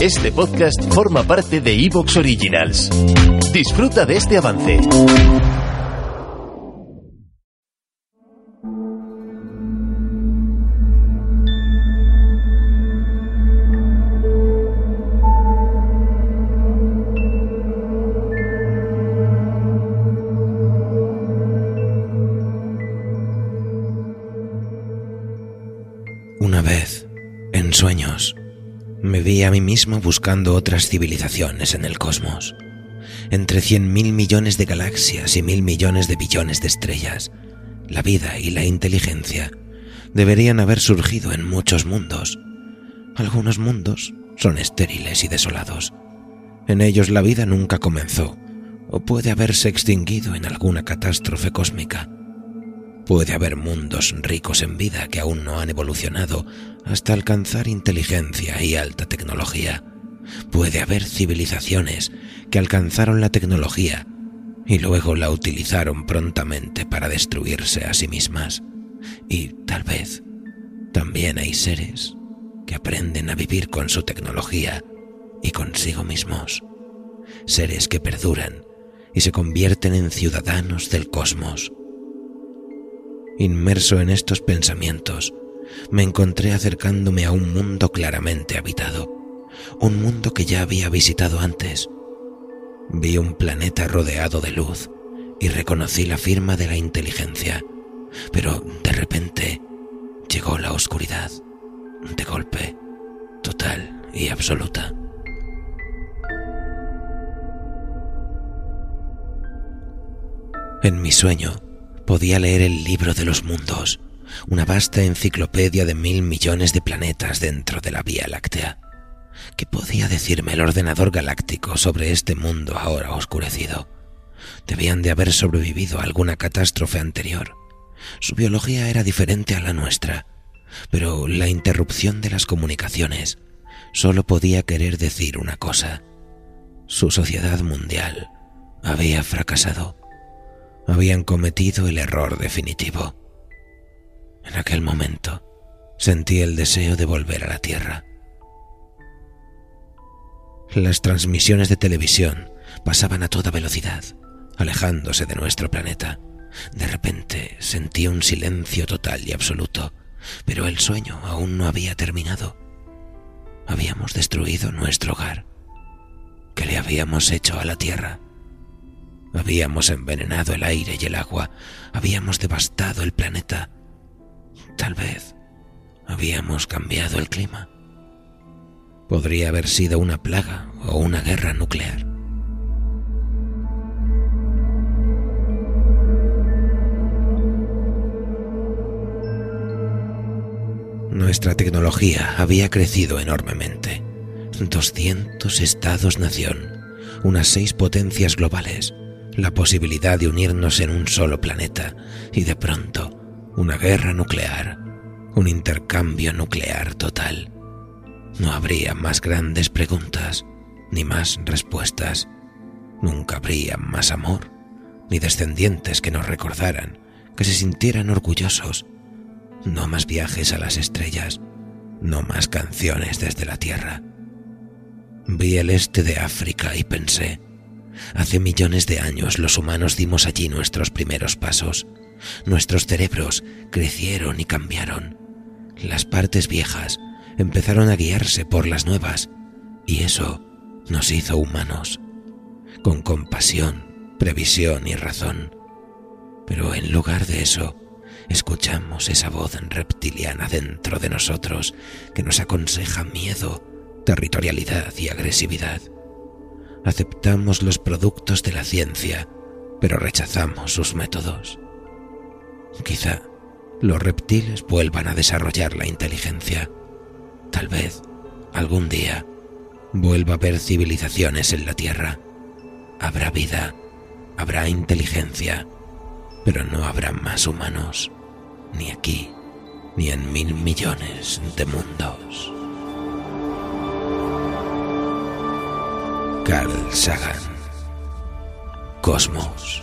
Este podcast forma parte de Evox Originals. Disfruta de este avance. Una vez, en sueños, me vi a mí mismo buscando otras civilizaciones en el cosmos. Entre cien mil millones de galaxias y mil millones de billones de estrellas, la vida y la inteligencia deberían haber surgido en muchos mundos. Algunos mundos son estériles y desolados. En ellos la vida nunca comenzó, o puede haberse extinguido en alguna catástrofe cósmica. Puede haber mundos ricos en vida que aún no han evolucionado hasta alcanzar inteligencia y alta tecnología. Puede haber civilizaciones que alcanzaron la tecnología y luego la utilizaron prontamente para destruirse a sí mismas. Y tal vez también hay seres que aprenden a vivir con su tecnología y consigo mismos. Seres que perduran y se convierten en ciudadanos del cosmos Inmerso en estos pensamientos, me encontré acercándome a un mundo claramente habitado, un mundo que ya había visitado antes. Vi un planeta rodeado de luz y reconocí la firma de la inteligencia, pero de repente llegó la oscuridad, de golpe, total y absoluta. En mi sueño, podía leer el libro de los mundos, una vasta enciclopedia de mil millones de planetas dentro de la Vía Láctea. ¿Qué podía decirme el ordenador galáctico sobre este mundo ahora oscurecido? Debían de haber sobrevivido a alguna catástrofe anterior. Su biología era diferente a la nuestra, pero la interrupción de las comunicaciones solo podía querer decir una cosa. Su sociedad mundial había fracasado habían cometido el error definitivo. En aquel momento sentí el deseo de volver a la Tierra. Las transmisiones de televisión pasaban a toda velocidad, alejándose de nuestro planeta. De repente sentí un silencio total y absoluto, pero el sueño aún no había terminado. Habíamos destruido nuestro hogar. ¿Qué le habíamos hecho a la Tierra? Habíamos envenenado el aire y el agua, habíamos devastado el planeta. Tal vez habíamos cambiado el clima. Podría haber sido una plaga o una guerra nuclear. Nuestra tecnología había crecido enormemente. 200 estados-nación, unas seis potencias globales, la posibilidad de unirnos en un solo planeta y de pronto una guerra nuclear, un intercambio nuclear total. No habría más grandes preguntas ni más respuestas. Nunca habría más amor, ni descendientes que nos recordaran, que se sintieran orgullosos. No más viajes a las estrellas, no más canciones desde la Tierra. Vi el este de África y pensé, Hace millones de años los humanos dimos allí nuestros primeros pasos. Nuestros cerebros crecieron y cambiaron. Las partes viejas empezaron a guiarse por las nuevas y eso nos hizo humanos, con compasión, previsión y razón. Pero en lugar de eso, escuchamos esa voz reptiliana dentro de nosotros que nos aconseja miedo, territorialidad y agresividad aceptamos los productos de la ciencia, pero rechazamos sus métodos. Quizá los reptiles vuelvan a desarrollar la inteligencia. Tal vez algún día vuelva a haber civilizaciones en la Tierra. Habrá vida, habrá inteligencia, pero no habrá más humanos, ni aquí, ni en mil millones de mundos. Carl Sagan Cosmos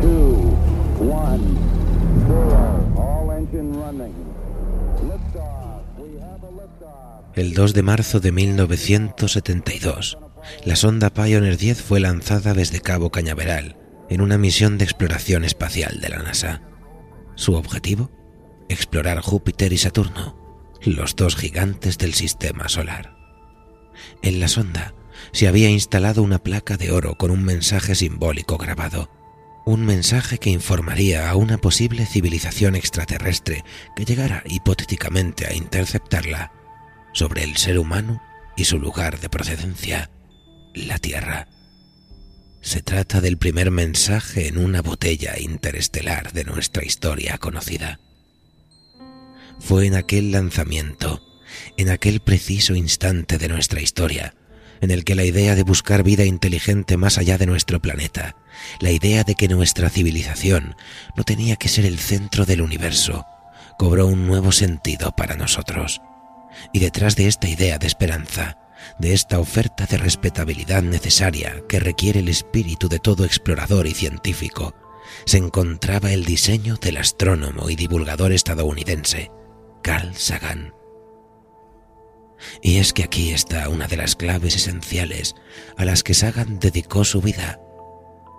2, 1, 0. All engine running. Liftoff. We have a liftoff. El 2 de marzo de 1972, la sonda Pioneer 10 fue lanzada desde Cabo Cañaveral en una misión de exploración espacial de la NASA. Su objetivo, explorar Júpiter y Saturno, los dos gigantes del sistema solar. En la sonda se había instalado una placa de oro con un mensaje simbólico grabado, un mensaje que informaría a una posible civilización extraterrestre que llegara hipotéticamente a interceptarla sobre el ser humano y su lugar de procedencia, la Tierra. Se trata del primer mensaje en una botella interestelar de nuestra historia conocida. Fue en aquel lanzamiento, en aquel preciso instante de nuestra historia, en el que la idea de buscar vida inteligente más allá de nuestro planeta, la idea de que nuestra civilización no tenía que ser el centro del universo, cobró un nuevo sentido para nosotros. Y detrás de esta idea de esperanza, de esta oferta de respetabilidad necesaria que requiere el espíritu de todo explorador y científico, se encontraba el diseño del astrónomo y divulgador estadounidense Carl Sagan. Y es que aquí está una de las claves esenciales a las que Sagan dedicó su vida.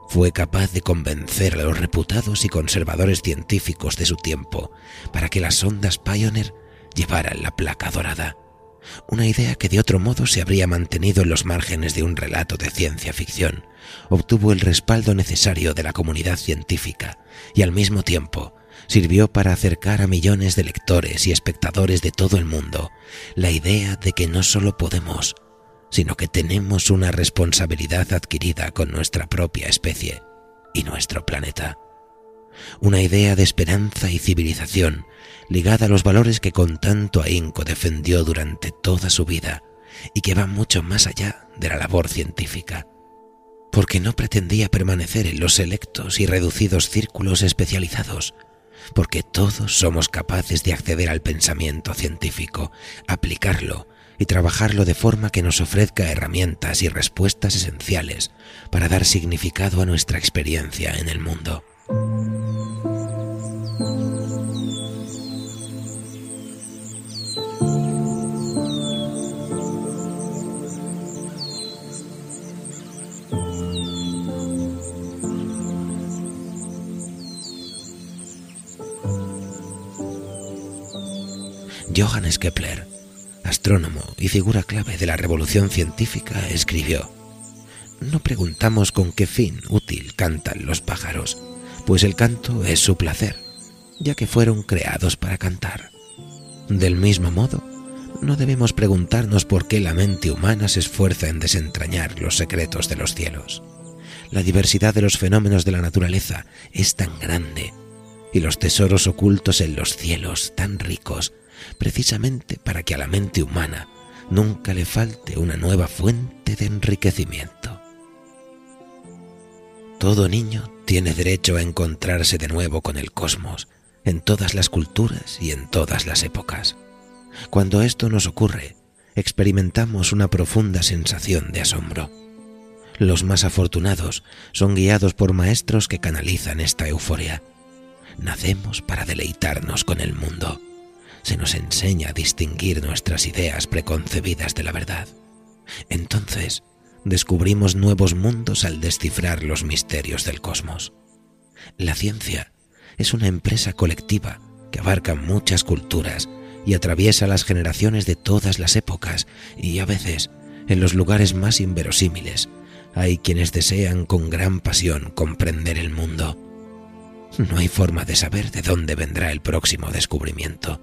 Fue capaz de convencer a los reputados y conservadores científicos de su tiempo para que las ondas Pioneer llevaran la placa dorada, una idea que de otro modo se habría mantenido en los márgenes de un relato de ciencia ficción. Obtuvo el respaldo necesario de la comunidad científica y al mismo tiempo sirvió para acercar a millones de lectores y espectadores de todo el mundo la idea de que no solo podemos, sino que tenemos una responsabilidad adquirida con nuestra propia especie y nuestro planeta. Una idea de esperanza y civilización ligada a los valores que con tanto ahínco defendió durante toda su vida y que va mucho más allá de la labor científica, porque no pretendía permanecer en los selectos y reducidos círculos especializados, porque todos somos capaces de acceder al pensamiento científico, aplicarlo y trabajarlo de forma que nos ofrezca herramientas y respuestas esenciales para dar significado a nuestra experiencia en el mundo. Johannes Kepler, astrónomo y figura clave de la revolución científica, escribió, No preguntamos con qué fin útil cantan los pájaros, pues el canto es su placer, ya que fueron creados para cantar. Del mismo modo, no debemos preguntarnos por qué la mente humana se esfuerza en desentrañar los secretos de los cielos. La diversidad de los fenómenos de la naturaleza es tan grande y los tesoros ocultos en los cielos tan ricos precisamente para que a la mente humana nunca le falte una nueva fuente de enriquecimiento. Todo niño tiene derecho a encontrarse de nuevo con el cosmos, en todas las culturas y en todas las épocas. Cuando esto nos ocurre, experimentamos una profunda sensación de asombro. Los más afortunados son guiados por maestros que canalizan esta euforia. Nacemos para deleitarnos con el mundo se nos enseña a distinguir nuestras ideas preconcebidas de la verdad. Entonces, descubrimos nuevos mundos al descifrar los misterios del cosmos. La ciencia es una empresa colectiva que abarca muchas culturas y atraviesa las generaciones de todas las épocas y a veces, en los lugares más inverosímiles, hay quienes desean con gran pasión comprender el mundo. No hay forma de saber de dónde vendrá el próximo descubrimiento.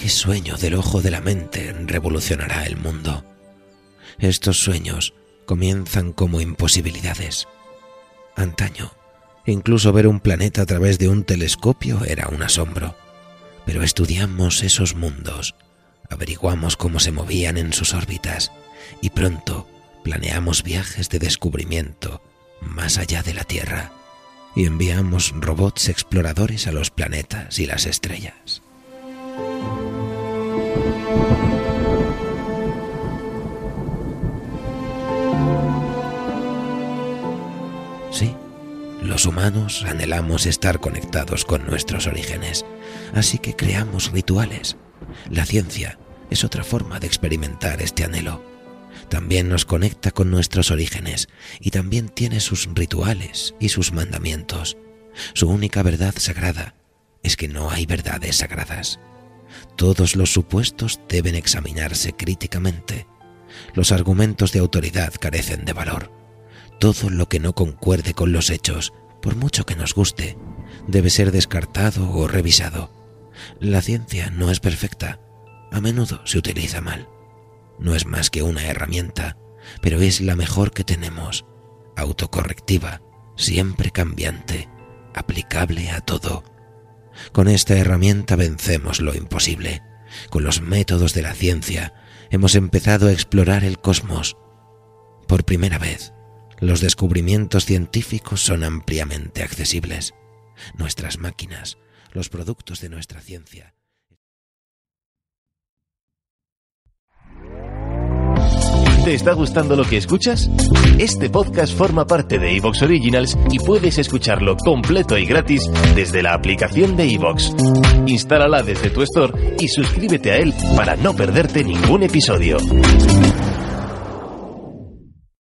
¿Qué sueño del ojo de la mente revolucionará el mundo? Estos sueños comienzan como imposibilidades. Antaño, incluso ver un planeta a través de un telescopio era un asombro. Pero estudiamos esos mundos, averiguamos cómo se movían en sus órbitas y pronto planeamos viajes de descubrimiento más allá de la Tierra y enviamos robots exploradores a los planetas y las estrellas. Los humanos anhelamos estar conectados con nuestros orígenes, así que creamos rituales. La ciencia es otra forma de experimentar este anhelo también nos conecta con nuestros orígenes y también tiene sus rituales y sus mandamientos. Su única verdad sagrada es que no hay verdades sagradas. Todos los supuestos deben examinarse críticamente. Los argumentos de autoridad carecen de valor. Todo lo que no concuerde con los hechos, por mucho que nos guste, debe ser descartado o revisado. La ciencia no es perfecta. A menudo se utiliza mal no es más que una herramienta, pero es la mejor que tenemos, autocorrectiva, siempre cambiante, aplicable a todo. Con esta herramienta vencemos lo imposible. Con los métodos de la ciencia hemos empezado a explorar el cosmos. Por primera vez, los descubrimientos científicos son ampliamente accesibles. Nuestras máquinas, los productos de nuestra ciencia, ¿Te está gustando lo que escuchas? Este podcast forma parte de Evox Originals y puedes escucharlo completo y gratis desde la aplicación de Evox. Instálala desde tu store y suscríbete a él para no perderte ningún episodio.